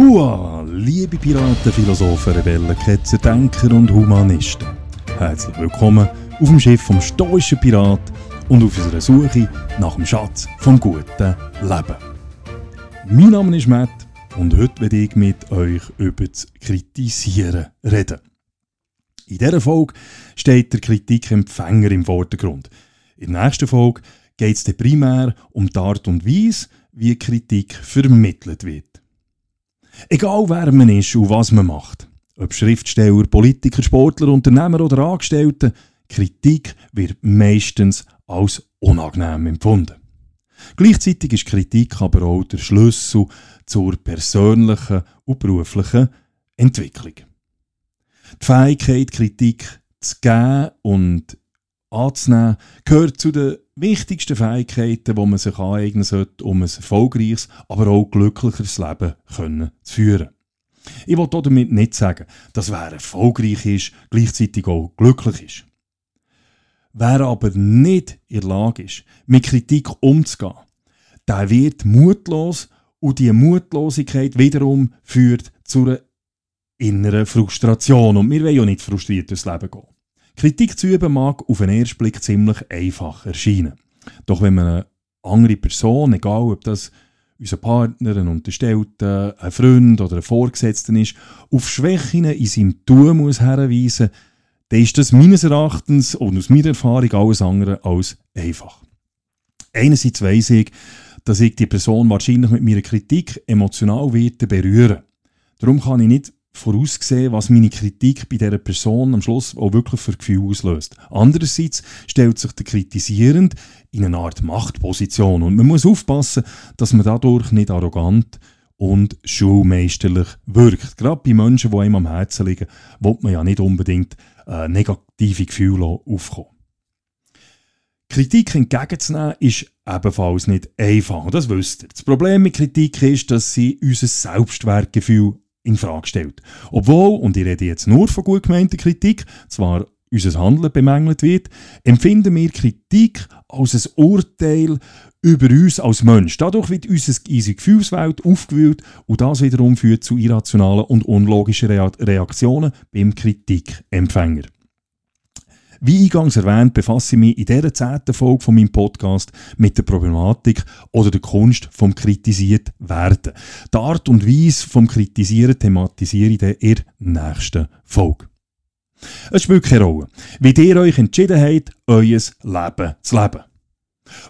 Hua, liebe Piraten, Philosophen, Rebellen, Ketzer, Denker und Humanisten. Herzlich willkommen auf dem Schiff vom stoischen Pirat und auf unserer Suche nach dem Schatz vom guten Leben. Mein Name ist Matt und heute werde ich mit euch über das Kritisieren reden. In dieser Folge steht der Kritikempfänger im Vordergrund. In der nächsten Folge geht es primär um die Art und Weise, wie Kritik vermittelt wird. Egal wer man ist und was man macht, ob Schriftsteller, Politiker, Sportler, Unternehmer oder Angestellte, Kritik wird meistens als unangenehm empfunden. Gleichzeitig ist Kritik aber auch der Schlüssel zur persönlichen und beruflichen Entwicklung. Die Fähigkeit, Kritik zu geben und anzunehmen, gehört zu den wichtigsten Fähigkeiten, die man sich aneignen sollte, um ein erfolgreiches, aber auch glücklicheres Leben können zu führen. Ich will damit nicht sagen, dass wer erfolgreich ist, gleichzeitig auch glücklich ist. Wer aber nicht in der Lage ist, mit Kritik umzugehen, der wird mutlos und die Mutlosigkeit wiederum führt zu einer inneren Frustration. Und wir wollen ja nicht frustriert durchs Leben gehen. Kritik zu üben mag auf den ersten Blick ziemlich einfach erscheinen. Doch wenn man eine andere Person, egal ob das unser Partner, ein Unterstellter, ein Freund oder ein Vorgesetzter ist, auf Schwächen in seinem Tun muss herweisen, dann ist das meines Erachtens und aus meiner Erfahrung alles andere als einfach. Einerseits weiss ich, dass ich die Person wahrscheinlich mit meiner Kritik emotional werde berühren. Darum kann ich nicht vorausgesehen, was meine Kritik bei dieser Person am Schluss auch wirklich für Gefühl auslöst. Andererseits stellt sich der Kritisierend in eine Art Machtposition und man muss aufpassen, dass man dadurch nicht arrogant und schulmeisterlich wirkt. Gerade bei Menschen, die einem am Herzen liegen, will man ja nicht unbedingt äh, negative Gefühle aufkommen. Kritik entgegenzunehmen ist ebenfalls nicht einfach. Das wisst ihr. Das Problem mit Kritik ist, dass sie unser Selbstwertgefühl in stellt. Obwohl, und ich rede jetzt nur von gut gemeinter Kritik, zwar unser Handeln bemängelt wird, empfinden wir Kritik als ein Urteil über uns als Mensch. Dadurch wird unsere Gefühlswelt aufgewühlt und das wiederum führt zu irrationalen und unlogischen Reaktionen beim Kritikempfänger. Wie eingangs erwähnt, befasse ich mich in dieser zehnten Folge von meinem Podcast mit der Problematik oder der Kunst vom kritisiert werden. Die Art und Weise vom Kritisieren thematisiere ich in der nächsten Folge. Es spielt keine Rolle, wie ihr euch entschieden habt, euer Leben zu leben.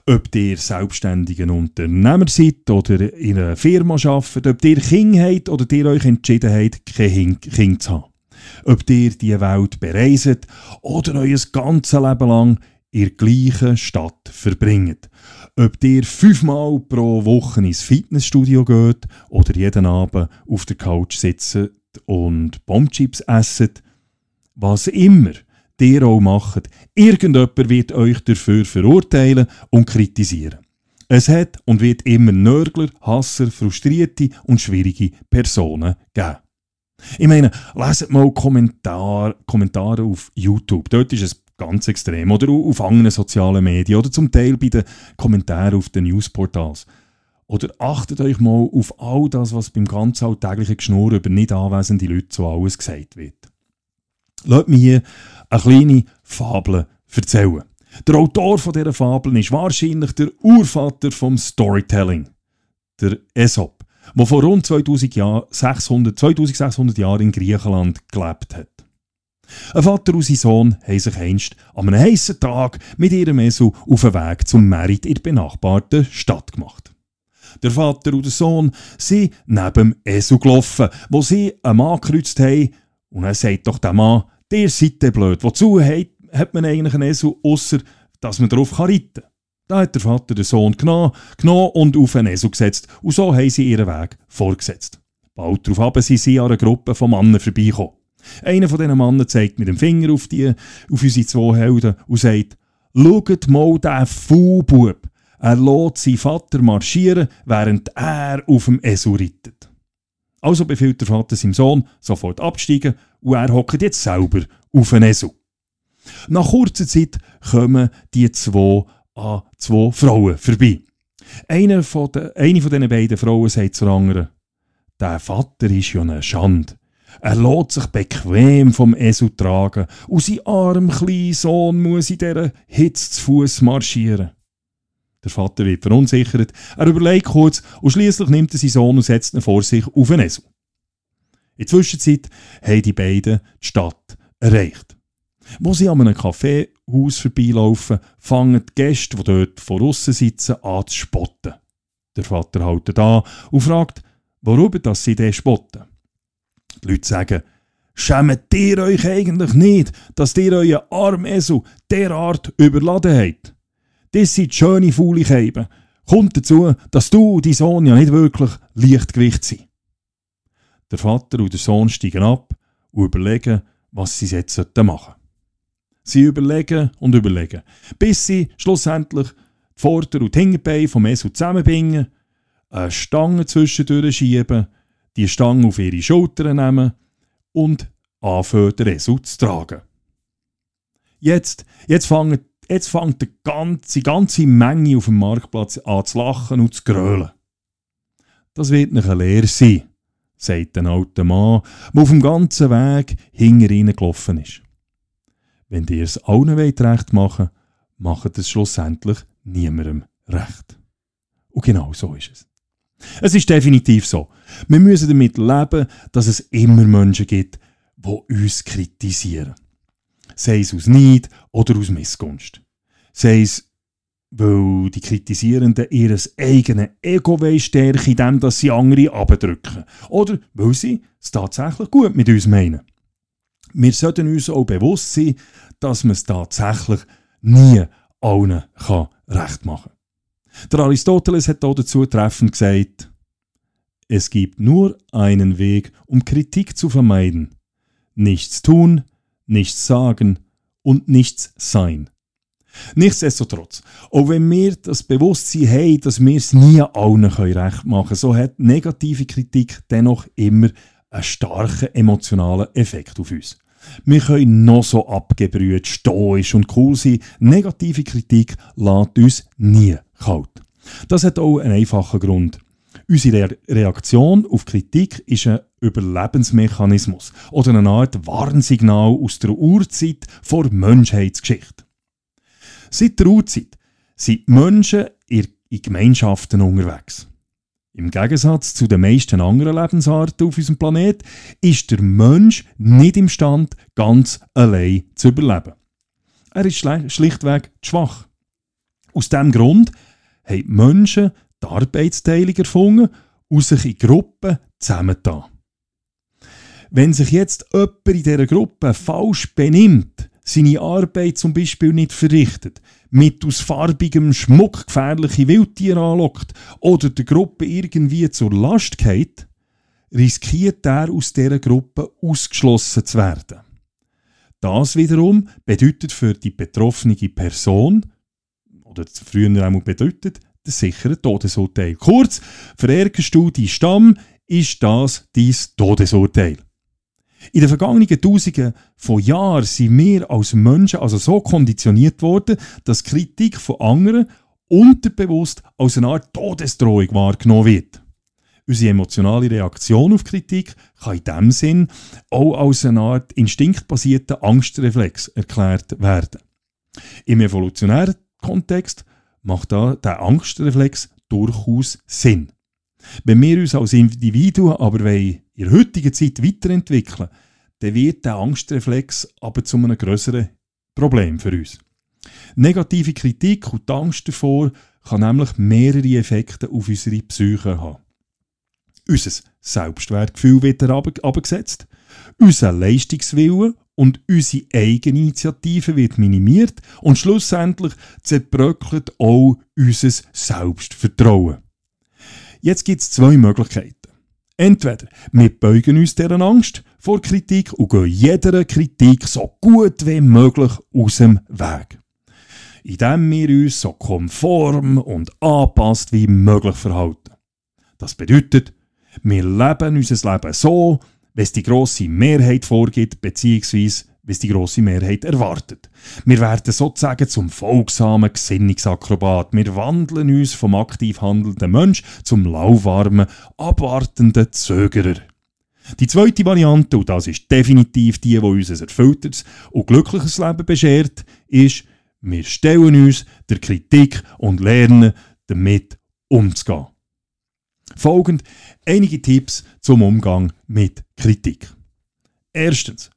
Ob ihr selbstständiger Unternehmer seid oder in einer Firma arbeitet, ob ihr Kinder habt oder ihr euch entschieden habt, kein Kind zu haben ob ihr die Welt bereiset oder euer ganzes Leben lang in der gleichen Stadt verbringt. Ob ihr fünfmal pro Woche ins Fitnessstudio geht oder jeden Abend auf der Couch sitzt und Bombchips esset, was immer ihr auch macht, irgendjemand wird euch dafür verurteilen und kritisieren. Es hat und wird immer Nörgler, Hasser, frustrierte und schwierige Personen geben. Ich meine, leset mal Kommentar, Kommentare auf YouTube. Dort ist es ganz extrem. Oder auf anderen sozialen Medien. Oder zum Teil bei den Kommentaren auf den Newsportals. Oder achtet euch mal auf all das, was beim ganz alltäglichen Geschnur über nicht anwesende Leute so alles gesagt wird. Lasst mir hier eine kleine Fabel erzählen. Der Autor dieser Fabel ist wahrscheinlich der Urvater vom Storytelling, der Aesop der vor rund 2000 Jahr, 600, 2600 Jahren in Griechenland gelebt hat. Ein Vater und sein Sohn haben sich einst an einem heißen Tag mit ihrem Esel auf den Weg zum Merit in der benachbarten Stadt gemacht. Der Vater und der Sohn sind neben dem Esel gelaufen, wo sie einen Mann gekreuzt haben. Und er sagt doch der Mann, der seid blöd. Wozu hat man eigentlich einen Esel, außer dass man darauf reiten kann? Da hat der Vater den Sohn genommen, genommen und auf einen Esel gesetzt und so haben sie ihren Weg vorgesetzt. Bald darauf haben sie an einer Gruppe von Männern vorbeikommen. Einer von diesen Männern zeigt mit dem Finger auf, die, auf unsere zwei Helden und sagt, «Schaut mal diesen Faulbub! Er lässt seinen Vater marschieren, während er auf dem Esel reitet.» Also befiehlt der Vater seinem Sohn, sofort absteigen und er hockt jetzt selber auf den Esel. Nach kurzer Zeit kommen die zwei an zwei Frauen vorbei. Eine von, de, eine von diesen beiden Frauen sagt zur anderen, der Vater ist ja eine Schande. Er lässt sich bequem vom Esel tragen und sein arm kleiner Sohn muss in dieser Hitze zu Fuß marschieren. Der Vater wird verunsichert, er überlegt kurz und schließlich nimmt er seinen Sohn und setzt ihn vor sich auf den Esel. In der Zwischenzeit haben die beiden die Stadt erreicht. Wo sie an einem Kaffeehaus vorbeilaufen, fangen die Gäste, die dort vor außen sitzen, an zu spotten. Der Vater hält da und fragt, warum das sie den spotten. Die Leute sagen, schämt ihr euch eigentlich nicht, dass ihr euren Armesel derart überladen habt? Das sind schöne faule Keiben. Kommt dazu, dass du und dein Sohn ja nicht wirklich Lichtgewicht sind. Der Vater und der Sohn steigen ab und überlegen, was sie jetzt machen sollten. Sie überlegen und überlegen, bis sie schlussendlich die Vorder- und Hinterbeine vom Esel zusammenbringen, eine Stange zwischendurch schieben, die Stange auf ihre Schultern nehmen und anfangen, den Esel zu tragen. Jetzt, jetzt, fangen, jetzt fängt die ganze, ganze Menge auf dem Marktplatz an zu lachen und zu grölen. Das wird nicht eine Lehre sein, sagt ein alter Mann, der auf dem ganzen Weg hinter ihnen gelaufen ist. Wenn ihr es allen recht machen wollt, macht es schlussendlich niemandem recht. Und genau so ist es. Es ist definitiv so. Wir müssen damit leben, dass es immer Menschen gibt, die uns kritisieren. Sei es aus Neid oder aus Missgunst. Sei es, weil die Kritisierenden ihr eigenes Ego stärken, indem sie andere abdrücken. Oder weil sie es tatsächlich gut mit uns meinen. Wir sollten uns auch bewusst sein, dass man es tatsächlich nie allen kann recht machen kann. Der Aristoteles hat dazu treffend gesagt, es gibt nur einen Weg, um Kritik zu vermeiden. Nichts tun, nichts sagen und nichts sein. Nichtsdestotrotz, auch wenn wir das Bewusstsein haben, dass wir es nie allen recht machen können, so hat negative Kritik dennoch immer einen starken emotionalen Effekt auf uns. Wir können noch so abgebrüht, stoisch und cool sein. Negative Kritik lässt uns nie kalt. Das hat auch einen einfachen Grund. Unsere Reaktion auf Kritik ist ein Überlebensmechanismus oder eine Art Warnsignal aus der Urzeit vor Menschheitsgeschichte. Seit der Urzeit sind Menschen in Gemeinschaften unterwegs. Im Gegensatz zu den meisten anderen Lebensarten auf unserem Planeten ist der Mensch nicht imstand, ganz allein zu überleben. Er ist schlichtweg schwach. Aus diesem Grund haben die Menschen die Arbeitsteilung erfunden und sich in Gruppen zusammengetan. Wenn sich jetzt jemand in dieser Gruppe falsch benimmt, seine Arbeit zum Beispiel nicht verrichtet, mit aus farbigem Schmuck gefährliche Wildtiere anlockt oder der Gruppe irgendwie zur Last geht, riskiert er aus dieser Gruppe ausgeschlossen zu werden. Das wiederum bedeutet für die betroffene Person, oder früher einmal bedeutet, der sichere Todesurteil. Kurz, verärgerst du die Stamm, ist das dein Todesurteil. In den vergangenen Tausenden von Jahren sind wir als Menschen also so konditioniert worden, dass Kritik von anderen unterbewusst als eine Art Todesdrohung wahrgenommen wird. Unsere emotionale Reaktion auf Kritik kann in diesem Sinn auch als eine Art instinktbasierter Angstreflex erklärt werden. Im evolutionären Kontext macht da der Angstreflex durchaus Sinn. Wenn wir uns als Individuen aber in der heutigen Zeit weiterentwickeln, dann wird der Angstreflex aber zu einem größeren Problem für uns. Negative Kritik und die Angst davor kann nämlich mehrere Effekte auf unsere Psyche haben. Unser Selbstwertgefühl wird abgesetzt, unser Leistungswille und unsere Eigeninitiative wird minimiert und schlussendlich zerbröckelt auch unser Selbstvertrauen. Jetzt gibt es zwei Möglichkeiten. Entweder wir beugen uns dieser Angst vor Kritik und gehen jeder Kritik so gut wie möglich aus dem Weg. Indem wir uns so konform und anpasst wie möglich verhalten. Das bedeutet, wir leben unser Leben so, wie es die grosse Mehrheit vorgibt, beziehungsweise wie es die grosse Mehrheit erwartet. Wir werden sozusagen zum folgsamen Gesinnungsakrobat. Wir wandeln uns vom aktiv handelnden Mensch zum lauwarmen, abwartenden Zögerer. Die zweite Variante, und das ist definitiv die, die uns ein erfülltes und glückliches Leben beschert, ist, wir stellen uns der Kritik und lernen, damit umzugehen. Folgend einige Tipps zum Umgang mit Kritik. Erstens,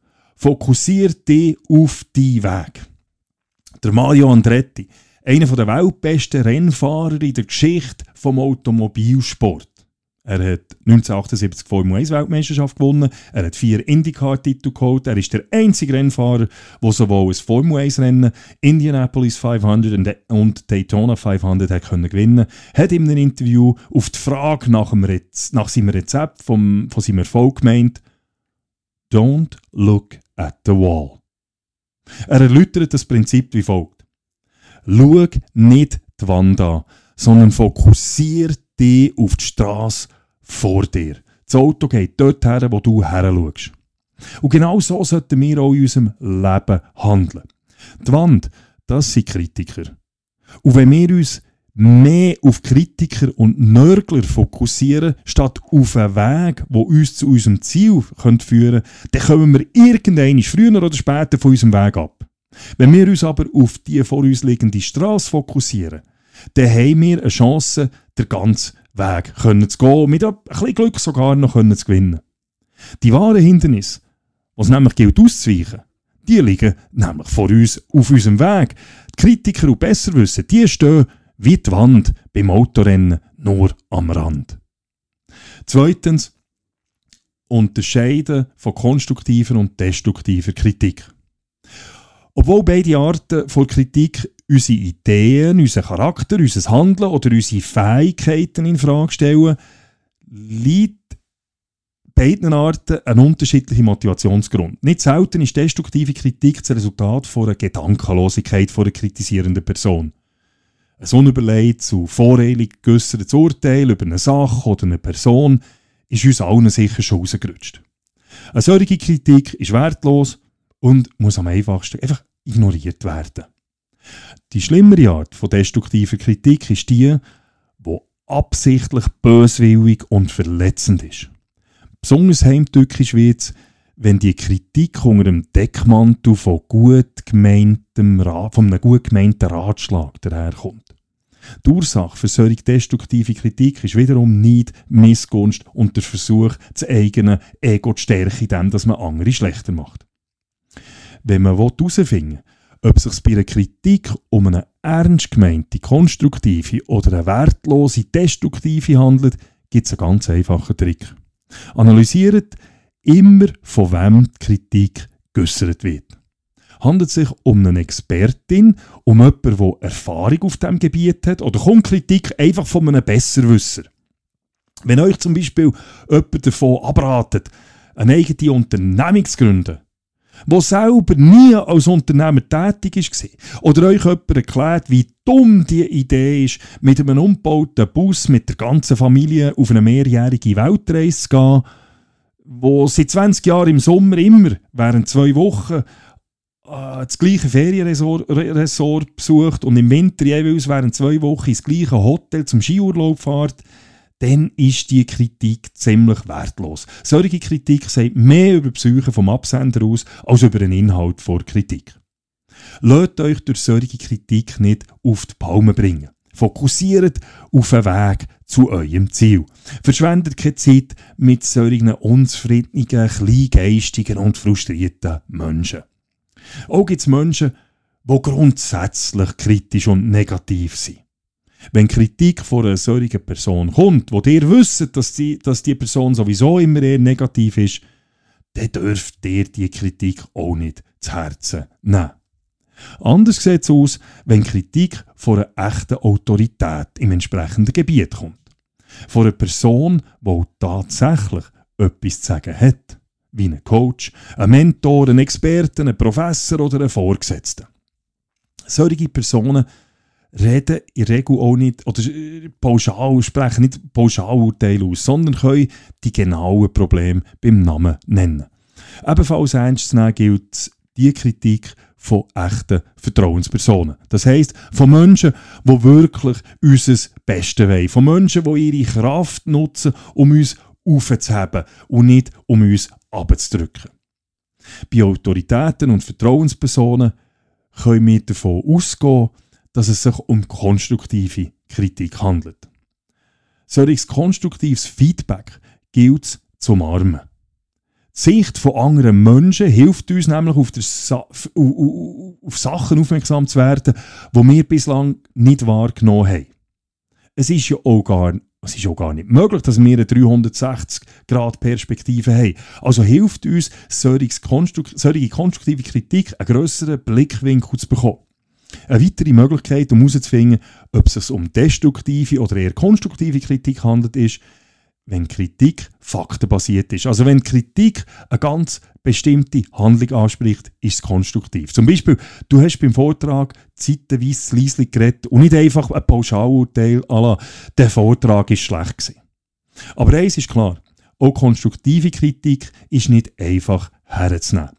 fokussiere dich auf deinen Weg. Der Mario Andretti, einer der weltbesten Rennfahrer in der Geschichte vom Automobilsport. Er hat 1978 Formel 1 Weltmeisterschaft gewonnen, er hat vier IndyCar-Titel geholt, er ist der einzige Rennfahrer, der sowohl ein Formel 1 Rennen, Indianapolis 500 und Daytona 500 hat können gewinnen hat in einem Interview auf die Frage nach, dem Rez nach seinem Rezept vom, von seinem Erfolg gemeint, Don't look at the wall. Er erläutert das Prinzip wie folgt. Schau nicht die Wand an, sondern fokussiere dich auf die Straße vor dir. Das Auto geht dort her, wo du her schaust. Und genau so sollten wir auch in unserem Leben handeln. Die Wand, das sind Kritiker. Und wenn wir uns mehr auf Kritiker und Nörgler fokussieren, statt auf einen Weg, der uns zu unserem Ziel führen könnte, dann kommen wir irgendwann früher oder später von unserem Weg ab. Wenn wir uns aber auf die vor uns liegende Straße fokussieren, dann haben wir eine Chance, den ganzen Weg zu gehen, mit ein bisschen Glück sogar noch zu gewinnen. Die wahren Hindernisse, was nämlich gilt auszuweichen, die liegen nämlich vor uns auf unserem Weg. Die Kritiker und Besserwisser, die stehen wie die Wand beim Autorennen nur am Rand. Zweitens, unterscheiden von konstruktiver und destruktiver Kritik. Obwohl beide Arten von Kritik unsere Ideen, unseren Charakter, unser Handeln oder unsere Fähigkeiten in Frage stellen, liegt beiden Arten ein unterschiedlicher Motivationsgrund. Nicht selten ist destruktive Kritik das Resultat von einer Gedankenlosigkeit von einer kritisierenden Person. Ein unüberlegtes und voreilig geäussertes Urteil über eine Sache oder eine Person ist uns allen sicher schon rausgerutscht. Eine solche Kritik ist wertlos und muss am einfachsten einfach ignoriert werden. Die schlimmere Art von destruktiver Kritik ist die, die absichtlich böswillig und verletzend ist. Besonders heimtückisch wird es, wenn die Kritik unter dem Deckmantel von, gut gemeintem, von einem gut gemeinten Ratschlag daherkommt. Die Ursache für solche destruktive Kritik ist wiederum nicht Missgunst und der Versuch, das eigene Ego zu stärken, indem man andere schlechter macht. Wenn man herausfinden will, ob es sich bei einer Kritik um eine ernst gemeinte, konstruktive oder eine wertlose, destruktive handelt, gibt es einen ganz einfachen Trick. Analysiert immer, von wem die Kritik geäussert wird. Handelt es sich um eine Expertin, um jemanden, der Erfahrung auf diesem Gebiet hat, oder kommt Kritik einfach von einem Besserwisser? Wenn euch zum Beispiel jemand davon abratet, eine eigene Unternehmung zu gründen, der selber nie als Unternehmer tätig war. Oder euch jemand erklärt, wie dumm die Idee ist, mit einem umgebauten Bus mit der ganzen Familie auf eine mehrjährige Weltreise zu gehen, wo seit 20 Jahren im Sommer immer während zwei Wochen das gleiche Ferienresort besucht und im Winter jeweils während zwei Wochen ins gleiche Hotel zum Skiurlaub fährt, dann ist die Kritik ziemlich wertlos. Solche Kritik sagt mehr über die Psyche vom Absender aus, als über den Inhalt vor Kritik. Lasst euch durch solche Kritik nicht auf die Palme bringen. Fokussiert auf den Weg zu eurem Ziel. Verschwendet keine Zeit mit solchen unzufriedenen, kleingeistigen und frustrierten Menschen. Auch gibt es Menschen, die grundsätzlich kritisch und negativ sind. Wenn Kritik von einer solchen Person kommt, wo ihr wisst, dass die, dass die Person sowieso immer eher negativ ist, dann dürft ihr die Kritik auch nicht zu Herzen nehmen. Anders sieht es aus, wenn Kritik von einer echten Autorität im entsprechenden Gebiet kommt. Von einer Person, die tatsächlich etwas zu sagen hat. Wie ein Coach, ein Mentor, ein Experte, ein Professor oder ein Vorgesetzter. Solche Personen reden in der Regel auch nicht, oder äh, pauschal sprechen nicht Pauschalurteile aus, sondern können die genauen Probleme beim Namen nennen. Ebenfalls ernst zu nehmen gilt die Kritik von echten Vertrauenspersonen. Das heisst, von Menschen, die wirklich unser Bestes wollen. Von Menschen, die ihre Kraft nutzen, um uns aufzuheben und nicht um uns abzudrücken. Bei Autoritäten und Vertrauenspersonen können wir davon ausgehen, dass es sich um konstruktive Kritik handelt. Solches konstruktives Feedback gilt es zu umarmen. Die Sicht von anderen Menschen hilft uns nämlich auf, Sa auf Sachen aufmerksam zu werden, die wir bislang nicht wahrgenommen haben. Es ist ja auch gar, es ist auch gar nicht möglich, dass wir eine 360-Grad-Perspektive haben. Also hilft uns solche, konstruktive Kritik einen grösseren Blickwinkel zu bekommen. Eine weitere Möglichkeit, um herauszufinden, ob es sich um destruktive oder eher konstruktive Kritik handelt, ist, wenn Kritik faktenbasiert ist. Also wenn Kritik eine ganz bestimmte Handlung anspricht, ist es konstruktiv. Zum Beispiel, du hast beim Vortrag zeitweise leislich geredet und nicht einfach ein Pauschalurteil à der Vortrag ist schlecht gewesen. Aber eins ist klar, auch konstruktive Kritik ist nicht einfach herzunehmen.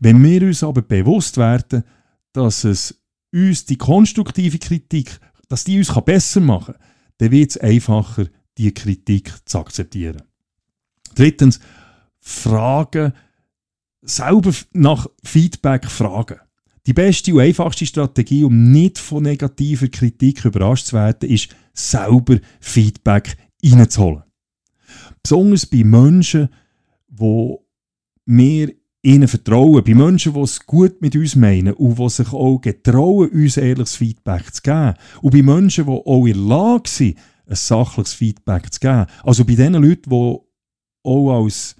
Wenn wir uns aber bewusst werden, dass es uns die konstruktive Kritik, dass die uns besser machen kann, dann wird es einfacher, die Kritik zu akzeptieren. Drittens, Fragen, selber nach Feedback fragen. Die beste und einfachste Strategie, um nicht von negativer Kritik überrascht zu werden, ist, selber Feedback reinzuholen. Besonders bei Menschen, wo wir ihnen vertrauen, bei Menschen, die es gut mit uns meinen und die sich auch getrauen, uns ehrliches Feedback zu geben. Und bei Menschen, die auch in der Lage sind, ein sachliches Feedback zu geben. Also bei den Leuten, die auch als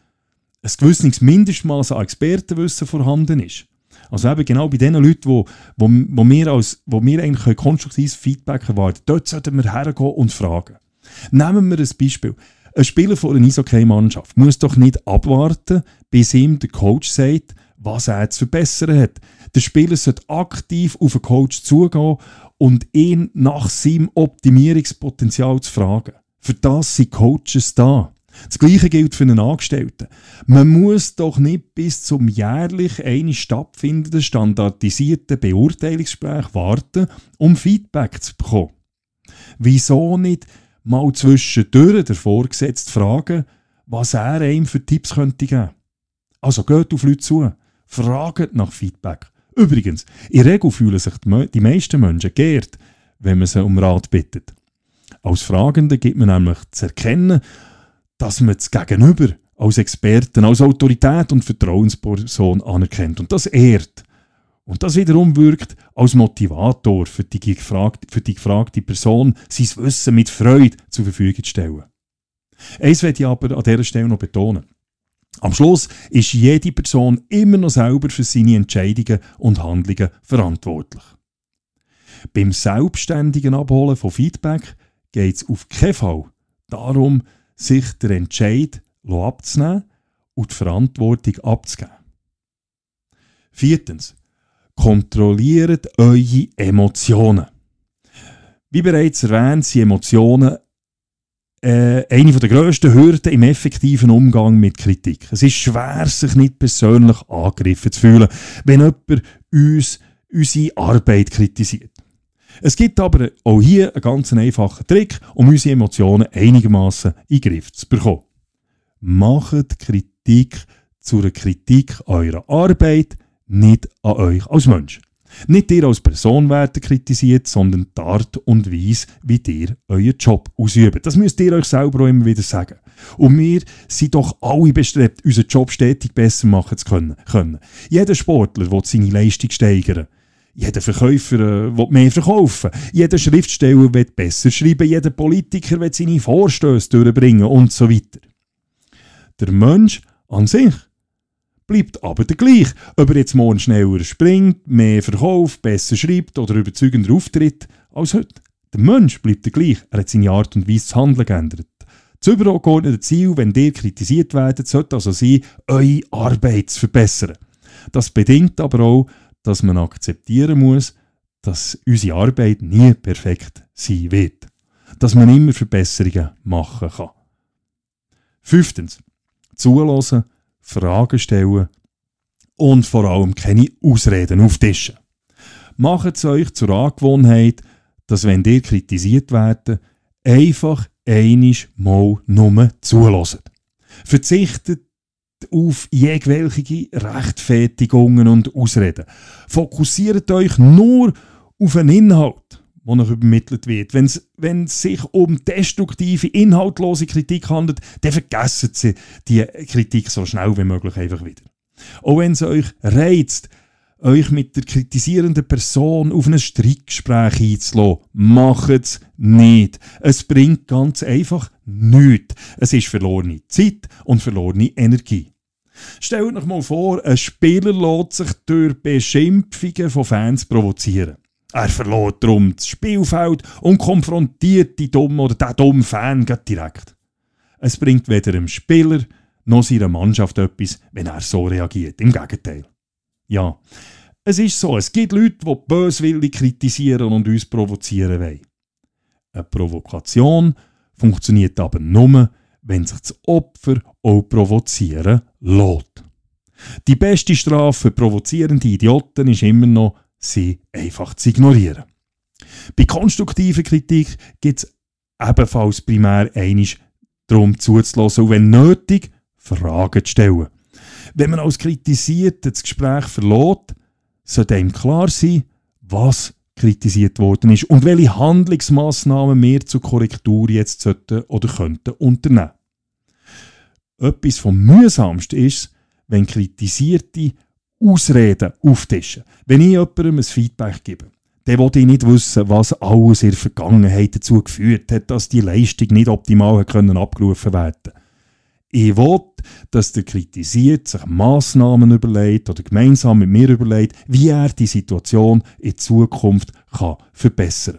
ein gewisses Mindestmaß an Expertenwissen vorhanden ist. Also eben genau bei den Leuten, wo, wo, wo, wir, als, wo wir eigentlich konstruktives Feedback erwarten, dort sollten wir hergehen und fragen. Nehmen wir ein Beispiel. Ein Spieler von einer Eishockey-Mannschaft muss doch nicht abwarten, bis ihm der Coach sagt, was er zu verbessern hat. Der Spieler sollte aktiv auf den Coach zugehen und ihn nach seinem Optimierungspotenzial zu fragen. Für das sind Coaches da. Das Gleiche gilt für einen Angestellten. Man muss doch nicht bis zum jährlich eine stattfindenden standardisierten Beurteilungsgespräch warten, um Feedback zu bekommen. Wieso nicht mal zwischendurch der Vorgesetzte fragen, was er einem für Tipps könnte geben? Also geht auf Leute zu, fragt nach Feedback. Übrigens, in der Regel fühlen sich die meisten Menschen geehrt, wenn man sie um Rat bittet. Als Fragende gibt man nämlich zu erkennen, dass man das Gegenüber als Experten, als Autorität und Vertrauensperson anerkennt. Und das ehrt. Und das wiederum wirkt als Motivator für die gefragte, für die gefragte Person, sein Wissen mit Freude zur Verfügung zu stellen. Eins möchte ich aber an dieser Stelle noch betonen. Am Schluss ist jede Person immer noch selber für seine Entscheidungen und Handlungen verantwortlich. Beim selbstständigen Abholen von Feedback geht es auf keinen Fall darum, sich der Entscheid abzunehmen und die Verantwortung abzugeben. Viertens. Kontrolliert eure Emotionen. Wie bereits erwähnt, sind Emotionen äh, eine der grössten Hürden im effektiven Umgang mit Kritik. Es ist schwer, sich nicht persönlich angegriffen zu fühlen, wenn jemand uns unsere Arbeit kritisiert. Es gibt aber auch hier einen ganz einfachen Trick, um unsere Emotionen einigermaßen in den Griff zu bekommen. Macht Kritik zu einer Kritik eurer Arbeit, nicht an euch als Mensch. Nicht ihr als Person werden kritisiert, sondern die Art und Weise, wie ihr euren Job ausübt. Das müsst ihr euch selber auch immer wieder sagen. Und wir sind doch alle bestrebt, unseren Job stetig besser machen zu können. Jeder Sportler will seine Leistung steigern. Jeder Verkäufer äh, will mehr verkaufen. Jeder Schriftsteller will besser schreiben. Jeder Politiker will seine Vorstöße durchbringen und so weiter. Der Mensch an sich bleibt aber der gleich. Ob er jetzt morgen schneller springt, mehr verkauft, besser schreibt oder überzeugender auftritt als heute. Der Mensch bleibt der gleich. Er hat seine Art und Weise zu handeln geändert. Das übergeordnete Ziel, wenn ihr kritisiert werdet, sollte also sein, eure Arbeit zu verbessern. Das bedingt aber auch, dass man akzeptieren muss, dass unsere Arbeit nie perfekt sein wird. Dass man immer Verbesserungen machen kann. Fünftens. Zulassen Fragen stellen und vor allem keine Ausreden auftischen. Macht es euch zur Angewohnheit, dass wenn ihr kritisiert werdet, einfach einisch mal nur zulässt. Verzichtet auf jegwelche Rechtfertigungen und Ausreden. Fokussiert euch nur auf einen Inhalt, der euch übermittelt wird. Wenn's, wenn es sich um destruktive, inhaltlose Kritik handelt, dann vergessen Sie die Kritik so schnell wie möglich einfach wieder. Auch wenn es euch reizt, euch mit der kritisierenden Person auf ein Streitgespräch einzulassen. Macht es nicht. Es bringt ganz einfach nichts. Es ist verlorene Zeit und verlorene Energie. Stellt euch mal vor, ein Spieler lässt sich durch Beschimpfungen von Fans provozieren. Er verlor darum das Spielfeld und konfrontiert die dummen oder den dummen Fan direkt. Es bringt weder dem Spieler noch seiner Mannschaft etwas, wenn er so reagiert. Im Gegenteil. Ja, es ist so, es gibt Leute, die böswillig kritisieren und uns provozieren wollen. Eine Provokation funktioniert aber nur, wenn sich das Opfer auch provozieren lässt. Die beste Strafe für provozierende Idioten ist immer noch, sie einfach zu ignorieren. Bei konstruktiver Kritik gibt es ebenfalls primär einisch darum zuzulassen und wenn nötig, Fragen zu stellen. Wenn man als Kritisierter das Gespräch verlässt, sollte ihm klar sein, was kritisiert worden ist und welche Handlungsmaßnahmen wir zur Korrektur jetzt sollten oder könnten unternehmen. Etwas vom mühsamsten ist, wenn Kritisierte Ausreden auftischen. Wenn ich jemandem ein Feedback gebe, dann will ich nicht wissen, was alles in der Vergangenheit dazu geführt hat, dass die Leistung nicht optimal abgerufen werden. Ich will, dass der kritisiert sich Massnahmen überlegt oder gemeinsam mit mir überlegt, wie er die Situation in Zukunft kann verbessern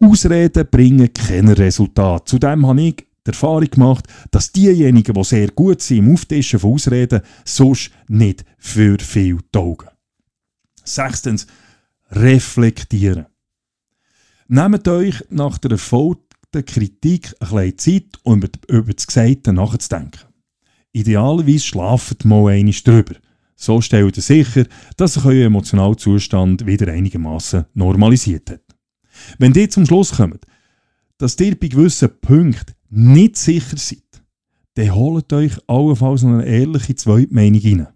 kann. Ausreden bringen kein Resultat. Zudem habe ich die Erfahrung gemacht, dass diejenigen, die sehr gut sind im Auftischen von Ausreden, sonst nicht für viel taugen. Sechstens, reflektieren. Nehmt euch nach der Erfolg der Kritik ein bisschen Zeit, um über das Gesagte nachzudenken. Idealerweise schlaft mal einmal drüber. So stellt ihr sicher, dass sich euer emotionaler Zustand wieder einigermaßen normalisiert hat. Wenn ihr zum Schluss kommt, dass ihr bei gewissen Punkten nicht sicher seid, dann holt euch allenfalls noch eine ehrliche Zweitmeinung rein.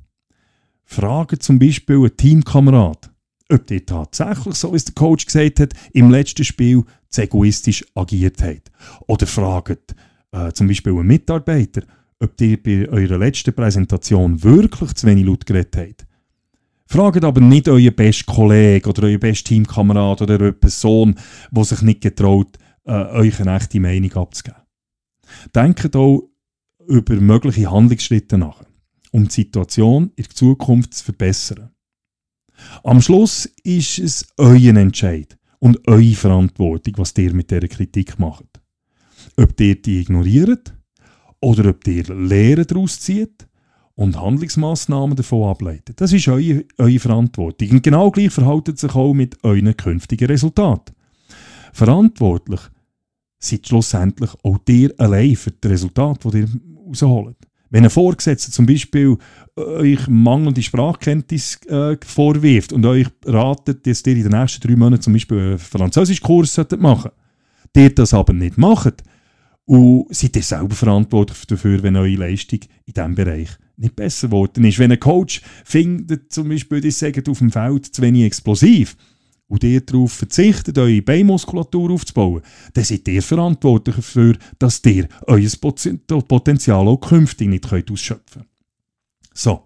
Fragt zum Beispiel einen Teamkamerad, ob ihr tatsächlich, so wie es der Coach gesagt hat, im letzten Spiel zu egoistisch agiert habt. Oder fragt äh, zum Beispiel einen Mitarbeiter, ob ihr bei eurer letzten Präsentation wirklich zu wenig laut geredet habt. Fragt aber nicht euren besten Kollegen oder euren besten Teamkamerad oder eine Person, die sich nicht getraut, äh, euch eine echte Meinung abzugeben. Denkt auch über mögliche Handlungsschritte nach, um die Situation in Zukunft zu verbessern. Am Schluss ist es euer Entscheid und eure Verantwortung, was ihr mit dieser Kritik macht. Ob ihr die ignoriert oder ob ihr Lehren daraus zieht und Handlungsmaßnahmen davon ableitet. Das ist eure, eure Verantwortung. Und genau gleich verhaltet sich auch mit euren künftigen Resultaten. Verantwortlich seid schlussendlich auch ihr allein für das Resultat, das ihr rausholt. Wenn ein Vorgesetzter zum Beispiel äh, euch mangelnde Sprachkenntnis äh, vorwirft und euch ratet, dass ihr in den nächsten drei Monaten zum Beispiel einen Französischkurs machen solltet, ihr das aber nicht macht, und seid ihr selber verantwortlich dafür, wenn eure Leistung in diesem Bereich nicht besser geworden ist. Wenn ein Coach findet, zum Beispiel, die sagen auf dem Feld zu wenig explosiv, und ihr darauf verzichtet, eure Beinmuskulatur aufzubauen, dann seid ihr verantwortlich dafür, dass ihr euer Potenzial auch künftig nicht ausschöpfen könnt. So,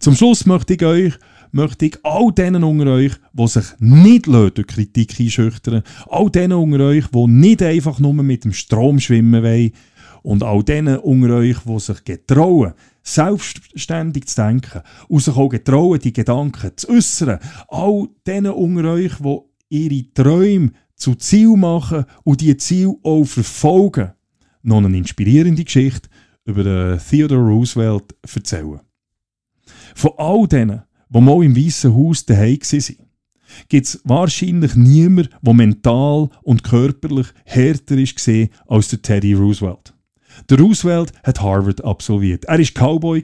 zum Schluss möchte ich euch möchte ich all denen unter euch, die sich nicht durch Kritik einschüchtern all denen unter euch, die nicht einfach nur mit dem Strom schwimmen wollen und all denen unter euch, die sich getrauen, selbstständig zu denken und sich auch getrauen, die Gedanken zu äußern. All denen unter euch, die ihre Träume zu Ziel machen und die Ziel auch verfolgen, noch eine inspirierende Geschichte über Theodore Roosevelt erzählen. Von all denen, die mal im Weißen Haus daheim waren, gibt es wahrscheinlich niemanden, der mental und körperlich härter ist als Teddy Roosevelt. Der Roosevelt hat Harvard absolviert. Er war Cowboy.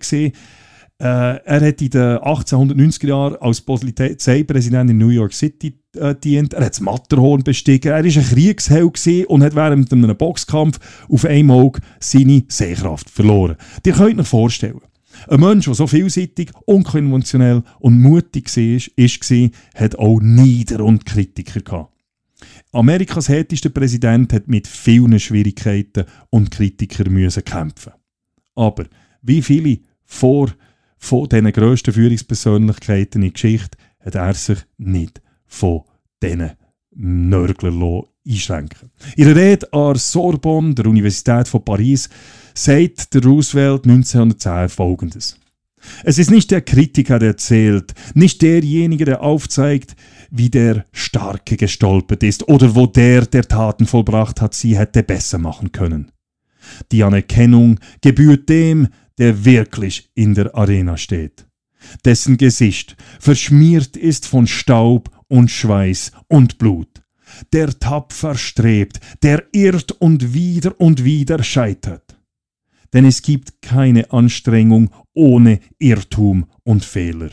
Äh, er hat in den 1890er Jahren als Polizeipräsident in New York City äh, dient. Er hat das Matterhorn bestiegen. Er war ein Kriegsheld und hat während einem Boxkampf auf einmal Auge seine Sehkraft verloren. Ihr könnt euch vorstellen, ein Mensch, der so vielseitig, unkonventionell und mutig war, war, hat auch Nieder- und Kritiker gehabt. Amerikas härtester Präsident hat mit vielen Schwierigkeiten und Kritikern müssen kämpfen. Aber wie viele vor von diesen grössten Führungspersönlichkeiten in der Geschichte hat er sich nicht von diesen Nörglern einschränken In der Rede an Sorbonne, der Universität von Paris, sagt der Roosevelt 1910 folgendes. Es ist nicht der Kritiker, der zählt, nicht derjenige, der aufzeigt, wie der Starke gestolpert ist oder wo der, der Taten vollbracht hat, sie hätte besser machen können. Die Anerkennung gebührt dem, der wirklich in der Arena steht, dessen Gesicht verschmiert ist von Staub und Schweiß und Blut, der tapfer strebt, der irrt und wieder und wieder scheitert. Denn es gibt keine Anstrengung ohne Irrtum und Fehler.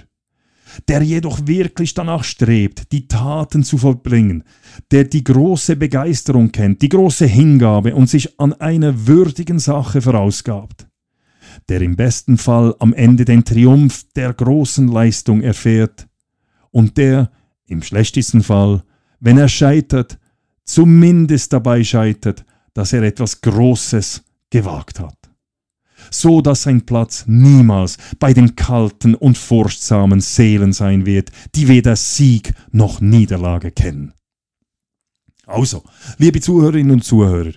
Der jedoch wirklich danach strebt, die Taten zu vollbringen, der die große Begeisterung kennt, die große Hingabe und sich an einer würdigen Sache verausgabt der im besten Fall am Ende den Triumph der großen Leistung erfährt und der, im schlechtesten Fall, wenn er scheitert, zumindest dabei scheitert, dass er etwas Großes gewagt hat. So dass sein Platz niemals bei den kalten und furchtsamen Seelen sein wird, die weder Sieg noch Niederlage kennen. Also, liebe Zuhörerinnen und Zuhörer,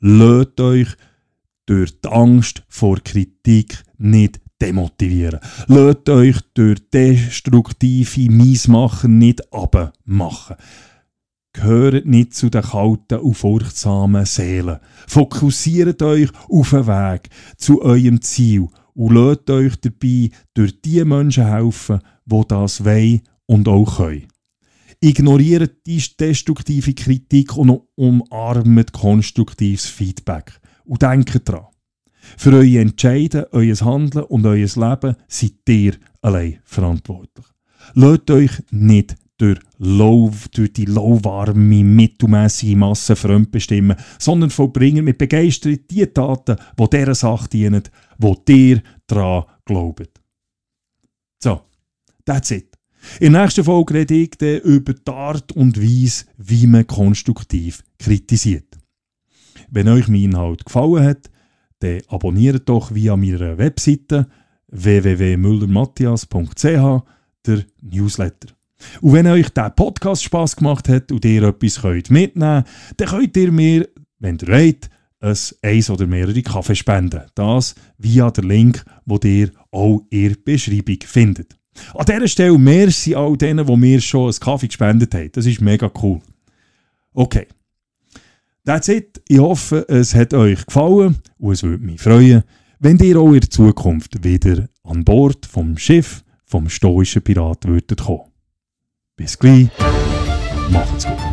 löt euch durch die Angst vor Kritik nicht demotivieren. Lasst euch durch destruktive Miesmachen nicht abmachen. Gehört nicht zu den kalten und furchtsamen Seelen. Fokussiert euch auf den Weg zu eurem Ziel und lasst euch dabei durch die Menschen helfen, die das wollen und auch können. Ignoriert die destruktive Kritik und umarmt konstruktives Feedback. Und denkt dran, für eure Entscheiden, euer Handeln und euer Leben seid ihr allein verantwortlich. Lasst euch nicht durch, low, durch die lauwarme, mittelmäßige Masse fremdbestimmen, sondern vollbringen mit Begeisterung die Taten, die dieser Sache dienen, wo ihr daran glaubt. So, that's it. In der nächsten Folge rede ich dann über die Art und Weise, wie man konstruktiv kritisiert. Wenn euch mein Inhalt gefallen hat, dann abonniert doch via meiner Webseite www.müllermatthias.ch der Newsletter. Und wenn euch der Podcast Spaß gemacht hat und ihr etwas könnt mitnehmen könnt, dann könnt ihr mir, wenn ihr wollt, ein eins oder mehrere Kaffee spenden. Das via der Link, wo ihr auch in der Beschreibung findet. An dieser Stelle merci all denen, die mir schon einen Kaffee gespendet haben. Das ist mega cool. Okay. That's it. Ich hoffe, es hat euch gefallen und es würde mich freuen, wenn ihr auch in Zukunft wieder an Bord vom Schiff vom stoischen Pirat würdet kommen. Bis gleich. Macht's gut.